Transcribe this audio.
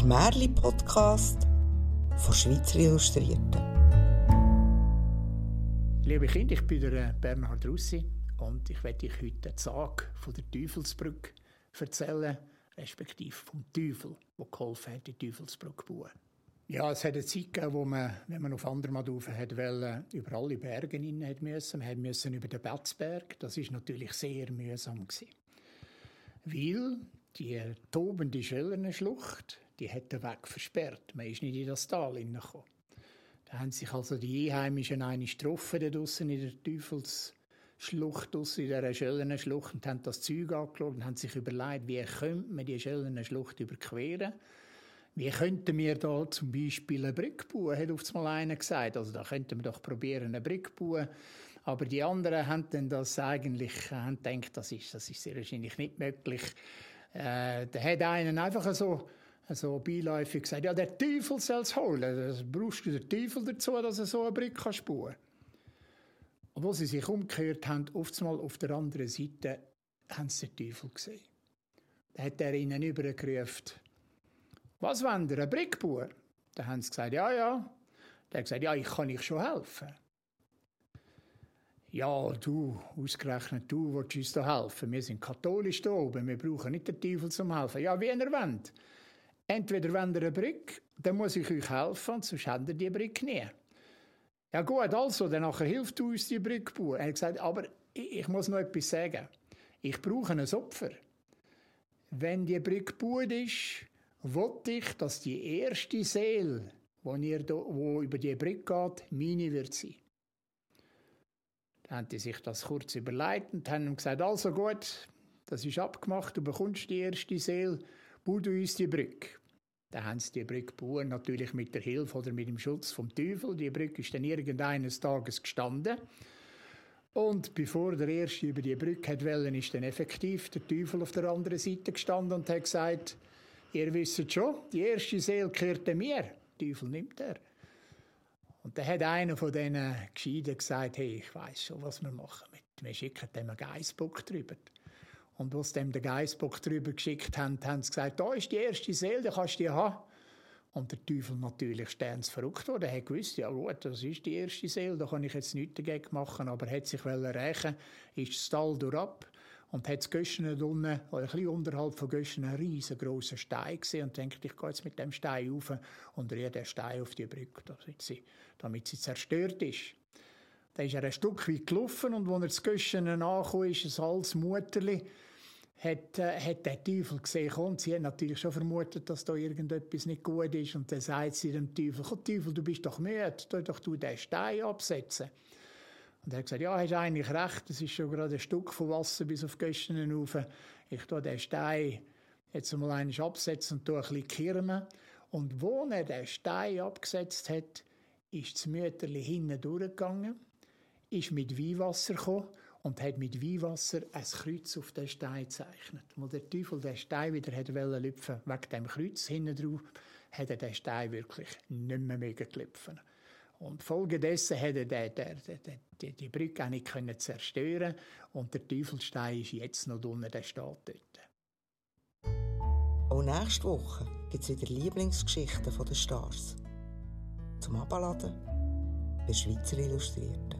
der Märli-Podcast von Schweizer Illustrierten. Liebe Kinder, ich bin äh, Bernhard Russi und ich werde euch heute den Sag von der Teufelsbrücke erzählen, respektive vom Teufel, der geholfen hat, die Teufelsbrücke zu bauen. Ja, es hat eine Zeit gegeben, wo man, wenn man auf Andermatt hat wollte, über alle Berge hin hat müssen. Man musste über den Betzberg. Das ist natürlich sehr mühsam gewesen. Weil die tobende Schellernschlucht, die hat den Weg versperrt. Man ist nicht in das Tal hineingekommen. Da haben sich also die Einheimischen eine getroffen, draussen in der Teufelsschlucht, in dieser Schellernschlucht, und haben das Zeug angeschaut und haben sich überlegt, wie könnte man die Schellernschlucht überqueren. Wie könnten wir da zum Beispiel eine Brücke bauen, hat oft mal einer gesagt. Also da könnten wir doch probieren, eine Brücke bauen. Aber die anderen haben dann das eigentlich, haben gedacht, das ist, das ist sehr wahrscheinlich nicht möglich. Äh, da hat einen einfach so, so beiläufig gesagt, ja, der Teufel soll es holen. Das brauchst du den Teufel dazu, dass er so eine Brücke kann bauen Und wo sie sich umgekehrt haben, oftmals auf der anderen Seite, haben sie den Teufel gesehen. Da hat er ihnen übergerufen, was wollen ihr, eine Brücke bauen? Dann haben sie gesagt, ja, ja. Der hat gesagt, ja, ich kann euch schon helfen. Ja, du, ausgerechnet du willst uns da helfen. Wir sind katholisch da oben, wir brauchen nicht den Teufel zum helfen. Ja, wie ihr wollt. Entweder wollt ihr eine Brücke, dann muss ich euch helfen, sonst habt ihr die Brücke nie. Ja gut, also, dann hilft du uns die Brücke bauen. Er hat gesagt, aber ich, muss noch etwas sagen. Ich brauche ein Opfer. Wenn die Brücke gebaut ist, wollte ich, dass die erste Seele, die über die Brücke geht, meine wird sein. Dann haben die sich das kurz überlegt und haben gesagt, also gut, das ist abgemacht, du bekommst die erste Seele, bau du uns die Brücke. Dann haben sie die Brücke gebaut, natürlich mit der Hilfe oder mit dem Schutz vom Teufel. Die Brücke ist dann irgendeines Tages gestanden. Und bevor der Erste über die Brücke hat wollen, ist dann effektiv der Teufel auf der anderen Seite gestanden und hat gesagt, ihr wisst schon, die erste Seele gehört mir. Teufel nimmt er. Und dann hat einer von diesen Gescheiden gesagt, hey, ich weiß schon, was wir machen. Wir schicken dem einen Geissbock drüber. Und als dem den Geissbock drüber geschickt haben, haben sie gesagt, da ist die erste Seele, die kannst du die haben. Und der Teufel natürlich verrückt worden. Er hat gewusst, ja gut, das ist die erste Seele, da kann ich jetzt nichts dagegen machen. Aber er hat sich rächen ist das Tal durchab und hat Göschen unten, ein bisschen unterhalb von Göschen, einen riesengroßen Stein gesehen und denkt, ich gehe jetzt mit dem Stein rauf und rühre den Stein auf die Brücke, damit sie, damit sie zerstört ist. Dann ist er ein Stück weit gelaufen und als er das Göschen angekommen ist, ein altes Mutterli, hat, äh, hat der Teufel gesehen und sie hat natürlich schon vermutet, dass da irgendetwas nicht gut ist und dann sagt sie dem Teufel, Teufel, du bist doch müde, tu doch du den Stein absetzen. Und er hat gesagt, ja, hast eigentlich recht, es ist schon gerade ein Stück von Wasser bis auf Gösten rauf. Ich tue den Stein jetzt mal einmal absetzen und tue ein bisschen kirmen. Und wo er den Stein abgesetzt hat, ist das Mütterli hinten durchgegangen, ist mit Weihwasser gekommen und hat mit Weihwasser ein Kreuz auf den Stein gezeichnet. Wo der Teufel den Stein wieder hat lüpfen wegen dem Kreuz hinten drauf, hat er den Stein wirklich nicht mehr mögen lüpfen. Und folgedessen hat er den, den, den, die, die Brücke auch nicht können zerstören und der Teufelstein ist jetzt noch unten, der steht dort. Auch nächste Woche gibt es wieder Lieblingsgeschichten der Stars. Zum Abladen bei Schweizer Illustrierten.